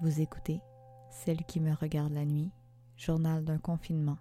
Vous écoutez Celle qui me regarde la nuit, journal d'un confinement.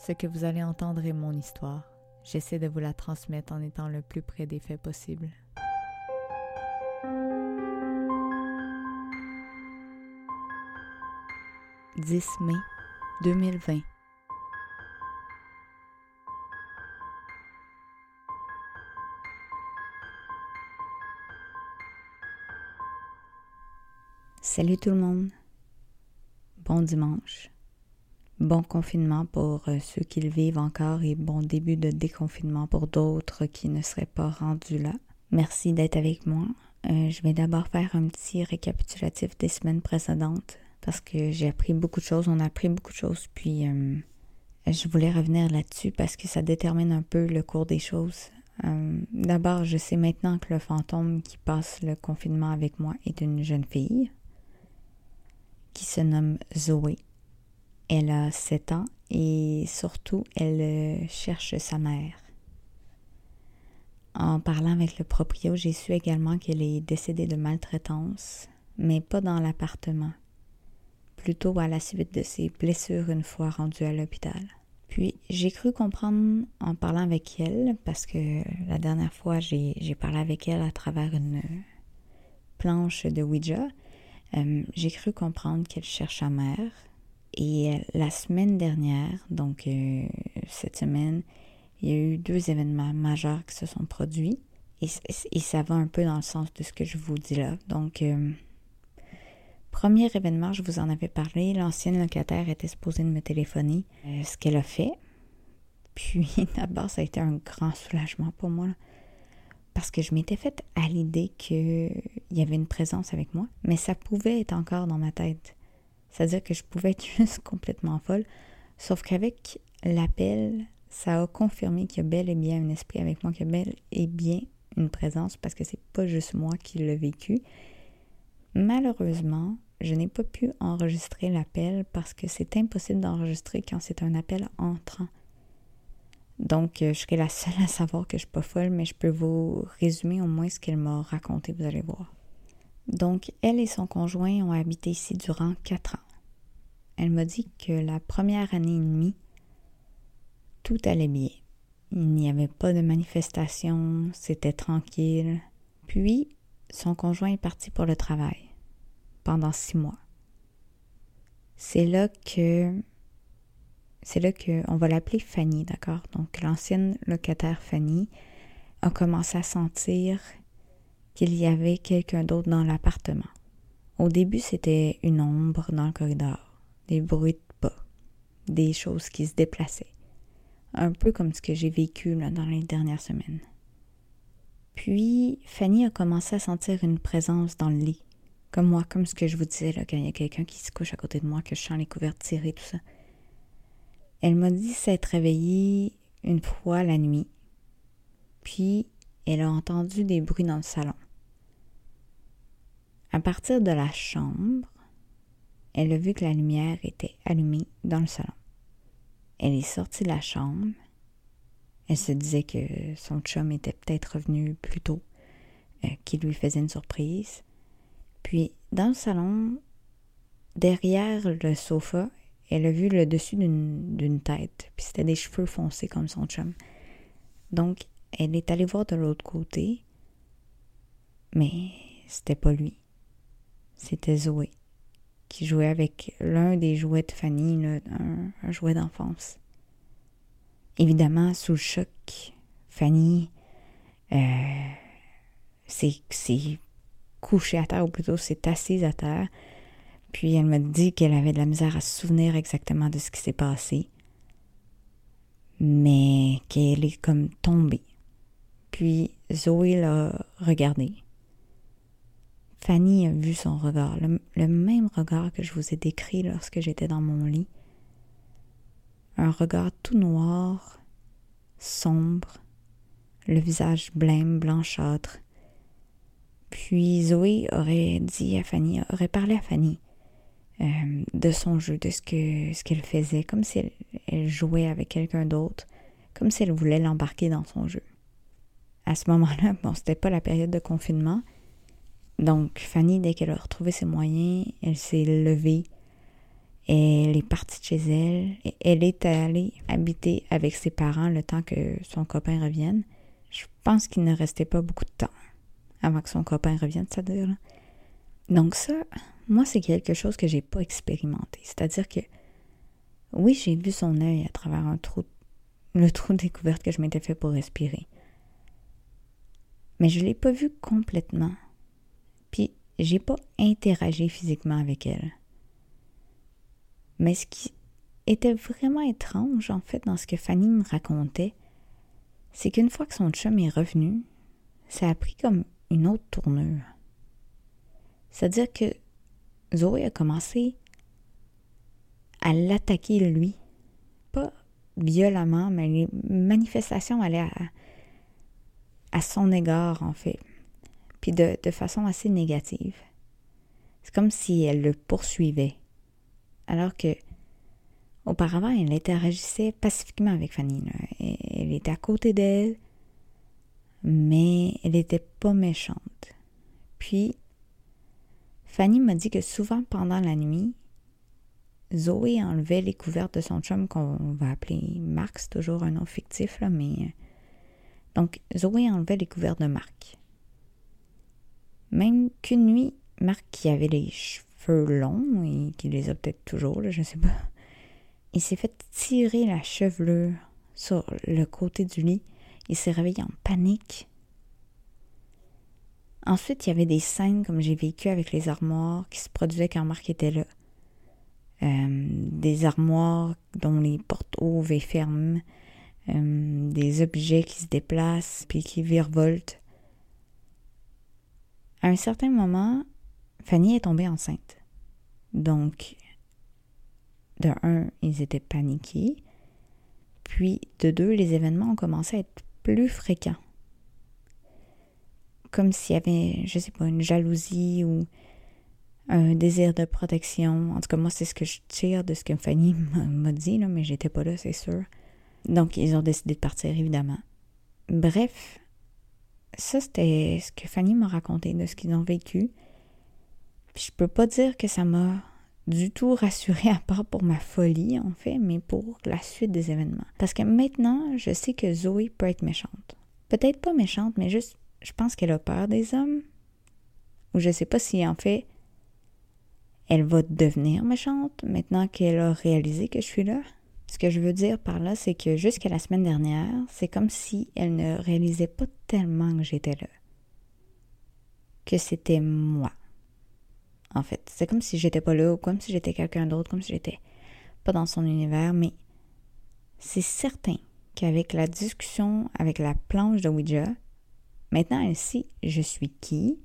Ce que vous allez entendre est mon histoire. J'essaie de vous la transmettre en étant le plus près des faits possible. « 10 mai 2020 Salut tout le monde. Bon dimanche. Bon confinement pour euh, ceux qui le vivent encore et bon début de déconfinement pour d'autres qui ne seraient pas rendus là. Merci d'être avec moi. Euh, je vais d'abord faire un petit récapitulatif des semaines précédentes parce que j'ai appris beaucoup de choses, on a appris beaucoup de choses, puis euh, je voulais revenir là-dessus parce que ça détermine un peu le cours des choses. d'abord, je sais maintenant que le fantôme qui passe le confinement avec moi est une jeune fille qui se nomme Zoé. Elle a 7 ans et surtout elle euh, cherche sa mère. En parlant avec le proprio, j'ai su également qu'elle est décédée de maltraitance, mais pas dans l'appartement, plutôt à la suite de ses blessures une fois rendue à l'hôpital. Puis j'ai cru comprendre en parlant avec elle, parce que la dernière fois j'ai parlé avec elle à travers une planche de Ouija, euh, j'ai cru comprendre qu'elle cherche sa mère. Et euh, la semaine dernière, donc euh, cette semaine, il y a eu deux événements majeurs qui se sont produits. Et, ça va un peu dans le sens de ce que je vous dis là. Donc, premier événement, je vous en avais parlé. L'ancienne locataire était supposée de me téléphoner, ce qu'elle a fait. Puis d'abord, ça a été un grand soulagement pour moi parce que je m'étais faite à l'idée qu'il y avait une présence avec moi, mais ça pouvait être encore dans ma tête. C'est-à-dire que je pouvais être juste complètement folle, sauf qu'avec l'appel, ça a confirmé qu'il y a bel et bien un esprit avec moi, qu'il y a bel et bien une présence, parce que c'est pas juste moi qui l'ai vécu. Malheureusement, je n'ai pas pu enregistrer l'appel parce que c'est impossible d'enregistrer quand c'est un appel entrant. Donc, euh, je serai la seule à savoir que je suis pas folle, mais je peux vous résumer au moins ce qu'elle m'a raconté, vous allez voir. Donc, elle et son conjoint ont habité ici durant quatre ans. Elle m'a dit que la première année et demie, tout allait bien. Il n'y avait pas de manifestation, c'était tranquille. Puis, son conjoint est parti pour le travail pendant six mois. C'est là que c'est là qu'on va l'appeler Fanny, d'accord? Donc l'ancienne locataire Fanny a commencé à sentir qu'il y avait quelqu'un d'autre dans l'appartement. Au début, c'était une ombre dans le corridor, des bruits de pas, des choses qui se déplaçaient. Un peu comme ce que j'ai vécu dans les dernières semaines. Puis, Fanny a commencé à sentir une présence dans le lit. Comme moi, comme ce que je vous disais, quand il y a quelqu'un qui se couche à côté de moi, que je sens les couvertes tirées, tout ça. Elle m'a dit s'être réveillée une fois la nuit, puis elle a entendu des bruits dans le salon. À partir de la chambre, elle a vu que la lumière était allumée dans le salon. Elle est sortie de la chambre. Elle se disait que son chum était peut-être revenu plus tôt, euh, qu'il lui faisait une surprise. Puis, dans le salon, derrière le sofa, elle a vu le dessus d'une tête, puis c'était des cheveux foncés comme son chum. Donc, elle est allée voir de l'autre côté, mais c'était pas lui. C'était Zoé, qui jouait avec l'un des jouets de Fanny, un, jouet d'enfance. Évidemment, sous le choc, Fanny euh, s'est couchée à terre, ou plutôt s'est assise à terre, puis elle m'a dit qu'elle avait de la misère à se souvenir exactement de ce qui s'est passé, mais qu'elle est comme tombée. Puis Zoé l'a regardée. Fanny a vu son regard, le, même regard que je vous ai décrit lorsque j'étais dans mon lit. Un regard tout noir, sombre, le visage blême, blanchâtre. Puis Zoé aurait dit à Fanny, aurait parlé à Fanny. Euh, de son jeu, de ce que ce qu'elle faisait, comme si elle, jouait avec quelqu'un d'autre, comme si elle voulait l'embarquer dans son jeu. À ce moment-là, bon, c'était pas la période de confinement, Donc, Fanny, dès qu'elle a retrouvé ses moyens, elle s'est levée, elle est partie de chez elle, elle est allée habiter avec ses parents le temps que son copain revienne. Je pense qu'il ne restait pas beaucoup de temps avant que son copain revienne, c'est-à-dire. Donc ça, moi, c'est quelque chose que j'ai pas expérimenté. C'est-à-dire que, oui, j'ai vu son œil à travers un trou, le trou découverte que je m'étais fait pour respirer. Mais je l'ai pas vu complètement. Puis, j'ai pas interagi physiquement avec elle. Mais ce qui était vraiment étrange, en fait, dans ce que Fanny me racontait, c'est qu'une fois que son chum est revenu, ça a pris comme une autre tournure. C'est-à-dire que Zoé a commencé à l'attaquer lui. Pas violemment, mais les manifestations allaient à, son égard, en fait. Puis de, de façon assez négative. C'est comme si elle le poursuivait. Alors que auparavant, elle interagissait pacifiquement avec Fanny. Elle était à côté d'elle, mais elle n'était pas méchante. Puis, Fanny m'a dit que souvent pendant la nuit, Zoé enlevait les couvertes de son chum qu'on va appeler Marc, c'est toujours un nom fictif, là, mais. Euh, donc, Zoé enlevait les couvertes de Marc. Même qu'une nuit, Marc, qui avait les cheveux longs et qui les a peut-être toujours, je sais pas, il s'est fait tirer la chevelure sur le côté du lit il s'est réveillé en panique. Ensuite, il y avait des scènes comme j'ai vécu avec les armoires qui se produisaient quand Marc était là. Euh, des armoires dont les portes ouvrent et ferment, euh, des objets qui se déplacent puis qui virevoltent. À un certain moment, Fanny est tombée enceinte. Donc, de un, ils étaient paniqués. Puis, de deux, les événements ont commencé à être plus fréquent. Comme s'il y avait, je sais pas, une jalousie ou un désir de protection. En tout cas, moi, c'est ce que je tire de ce que Fanny m'a dit, là, mais j'étais pas là, c'est sûr. Donc, ils ont décidé de partir, évidemment. Bref, ça, c'était ce que Fanny m'a raconté de ce qu'ils ont vécu. Puis je peux pas dire que ça m'a du tout rassurée à part pour ma folie en fait, mais pour la suite des événements. Parce que maintenant, je sais que Zoé peut être méchante. Peut-être pas méchante, mais juste, je pense qu'elle a peur des hommes. Ou je sais pas si en fait, elle va devenir méchante maintenant qu'elle a réalisé que je suis là. Ce que je veux dire par là, c'est que jusqu'à la semaine dernière, c'est comme si elle ne réalisait pas tellement que j'étais là. Que c'était moi en fait. C'est comme si j'étais pas là ou comme si j'étais quelqu'un d'autre, comme si j'étais pas dans son univers, mais c'est certain qu'avec la discussion avec la planche de Ouija, maintenant elle sait je suis qui?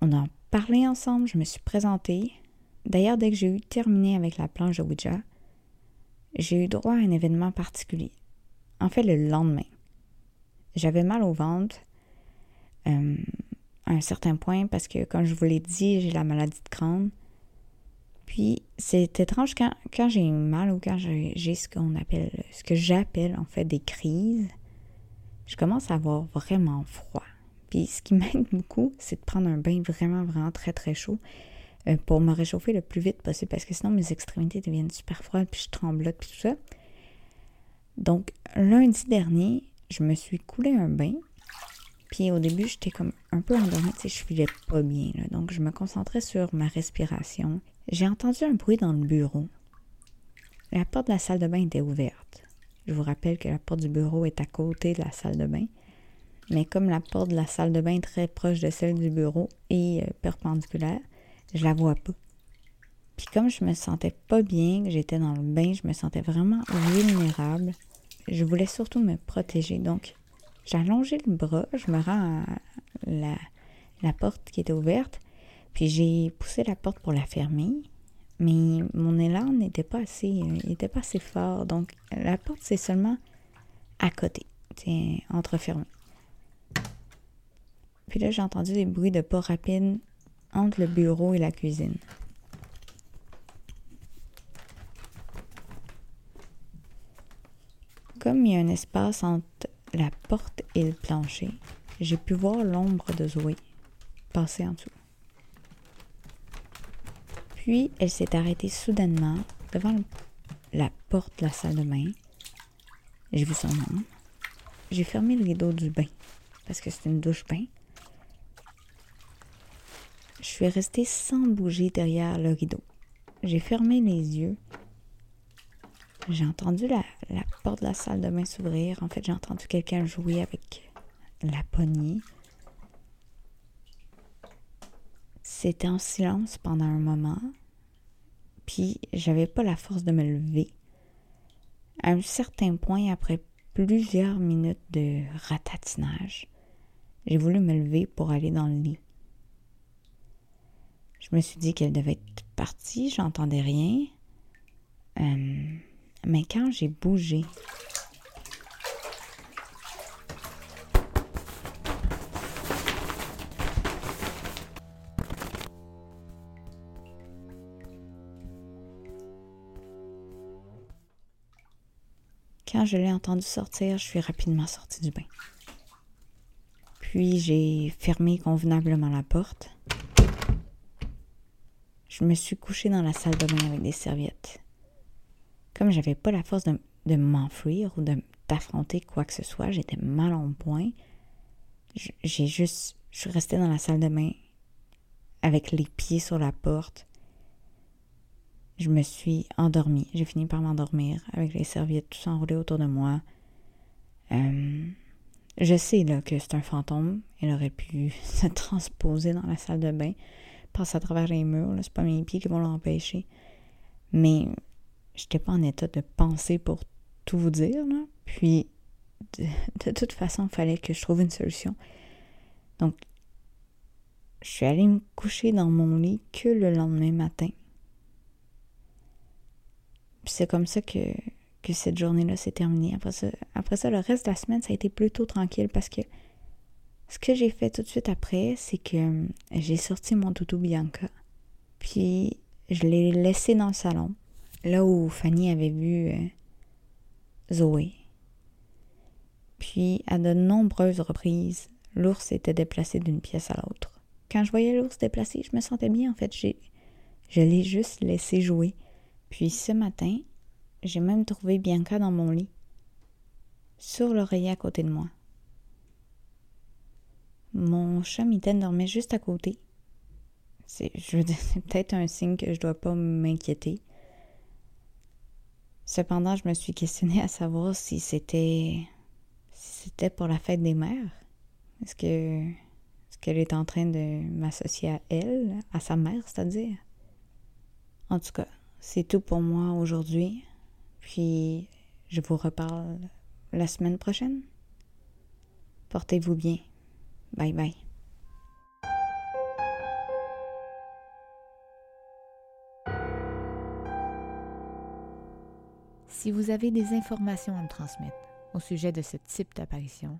On a parlé ensemble, je me suis présentée. D'ailleurs, dès que j'ai eu terminé avec la planche de Ouija, j'ai eu droit à un événement particulier. En fait, le lendemain, j'avais mal au ventre. Euh, à un certain point parce que, comme je vous l'ai dit, j'ai la maladie de Crohn. Puis, c'est étrange quand, quand j'ai mal ou quand j'ai ce qu'on appelle, ce que j'appelle en fait des crises, je commence à avoir vraiment froid. Puis, ce qui m'aide beaucoup, c'est de prendre un bain vraiment, vraiment très, très chaud euh, pour me réchauffer le plus vite possible parce que sinon mes extrémités deviennent super froides, puis je tremblote, puis tout ça. Donc, lundi dernier, je me suis coulé un bain puis au début, j'étais comme un peu endormie, tu sais, je filais pas bien. Là, donc je me concentrais sur ma respiration. J'ai entendu un bruit dans le bureau. La porte de la salle de bain était ouverte. Je vous rappelle que la porte du bureau est à côté de la salle de bain. Mais comme la porte de la salle de bain est très proche de celle du bureau et euh, perpendiculaire, je la vois pas. Puis comme je me sentais pas bien, que j'étais dans le bain, je me sentais vraiment vulnérable. Je voulais surtout me protéger. Donc, allongé le bras, je me rends à la, porte qui était ouverte, puis j'ai poussé la porte pour la fermer, mais mon élan n'était pas assez, euh, pas assez fort, donc la porte c'est seulement à côté, c'est entrefermé. Puis là j'ai entendu des bruits de pas rapides entre le bureau et la cuisine. Comme il y a un espace entre la porte et le plancher, j'ai pu voir l'ombre de Zoé passé en dessous. Puis, elle s'est arrêtée soudainement devant la porte de la salle de bain. J'ai vu son nom. J'ai fermé le rideau du bain parce que c'était une douche-bain. Je suis restée sans bouger derrière le rideau. J'ai fermé les yeux. J'ai entendu la, la, porte de la salle de bain s'ouvrir. En fait, j'ai entendu quelqu'un jouer avec la poignée. C'était en silence pendant un moment, puis j'avais pas la force de me lever. À un certain point, après plusieurs minutes de ratatinage, j'ai voulu me lever pour aller dans le lit. Je me suis dit qu'elle devait être partie, j'entendais rien. Euh, mais quand j'ai bougé, je l'ai entendu sortir, je suis rapidement sortie du bain. Puis j'ai fermé convenablement la porte. Je me suis couchée dans la salle de bain avec des serviettes. Comme j'avais pas la force de, de m'enfuir ou d'affronter quoi que ce soit, j'étais mal en point. J'ai juste. Je suis restée dans la salle de bain avec les pieds sur la porte, je me suis endormie. J'ai fini par m'endormir avec les serviettes tout enroulées autour de moi. Euh, je sais que c'est un fantôme. Il aurait pu se transposer dans la salle de bain, passer à travers les murs. C'est pas mes pieds qui vont l'empêcher. Mais j'étais pas en état de penser pour tout vous dire. Puis de, de toute façon, il fallait que je trouve une solution. Donc, je suis allée me coucher dans mon lit que le lendemain matin. Puis c'est comme ça que, cette journée-là s'est terminée. Après ça, le reste de la semaine, ça a été plutôt tranquille parce que ce que j'ai fait tout de suite après, c'est que euh, j'ai sorti mon toutou Bianca. Puis je l'ai laissé dans le salon, là où Fanny avait vu euh, Zoé. Puis à de nombreuses reprises, l'ours était déplacé d'une pièce à l'autre. Quand je voyais l'ours déplacé, je me sentais bien en fait. Je l'ai juste laissé jouer. Puis ce matin, j'ai même trouvé Bianca dans mon lit, sur l'oreiller à côté de moi. Mon chat mitaine dormait juste à côté. C'est, je peut-être un signe que je dois pas m'inquiéter. Cependant, je me suis questionnée à savoir si c'était si c'était pour la fête des mères. Est-ce que est-ce qu'elle est en train de m'associer à elle, à sa mère, c'est-à-dire? En tout cas, c'est tout pour moi aujourd'hui. Puis je vous reparle la semaine prochaine. Portez-vous bien. Bye bye. Si vous avez des informations à me transmettre au sujet de ce type d'apparition,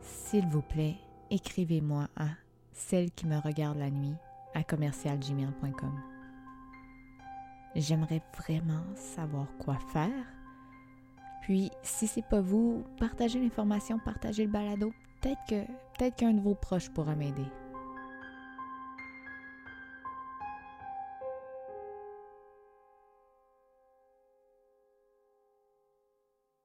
s'il vous plaît, écrivez-moi à celle qui me regarde la nuit à commercialgmail.com. J'aimerais vraiment savoir quoi faire. Puis, si c'est pas vous, partagez l'information, partagez le balado. Peut-être que peut-être qu'un de vos proches pourra m'aider.